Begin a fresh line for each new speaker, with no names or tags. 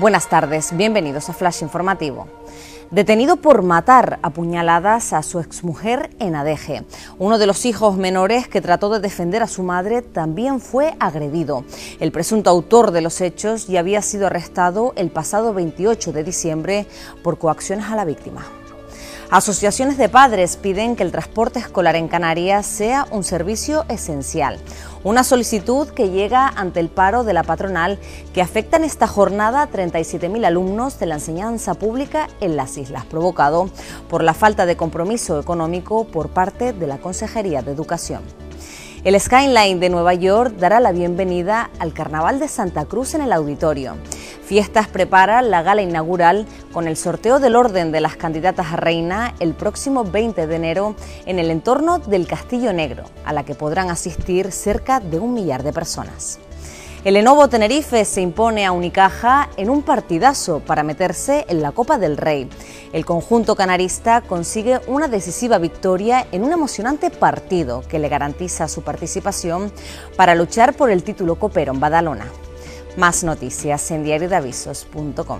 Buenas tardes, bienvenidos a Flash Informativo. Detenido por matar a puñaladas a su exmujer en Adeje. Uno de los hijos menores que trató de defender a su madre también fue agredido. El presunto autor de los hechos ya había sido arrestado el pasado 28 de diciembre por coacciones a la víctima. Asociaciones de padres piden que el transporte escolar en Canarias sea un servicio esencial. Una solicitud que llega ante el paro de la patronal que afecta en esta jornada a 37.000 alumnos de la enseñanza pública en las islas, provocado por la falta de compromiso económico por parte de la Consejería de Educación. El Skyline de Nueva York dará la bienvenida al Carnaval de Santa Cruz en el auditorio. Fiestas prepara la gala inaugural con el sorteo del orden de las candidatas a reina el próximo 20 de enero en el entorno del Castillo Negro, a la que podrán asistir cerca de un millar de personas. El Lenovo Tenerife se impone a Unicaja en un partidazo para meterse en la Copa del Rey. El conjunto canarista consigue una decisiva victoria en un emocionante partido que le garantiza su participación para luchar por el título copero en Badalona. Más noticias en diariodavisos.com.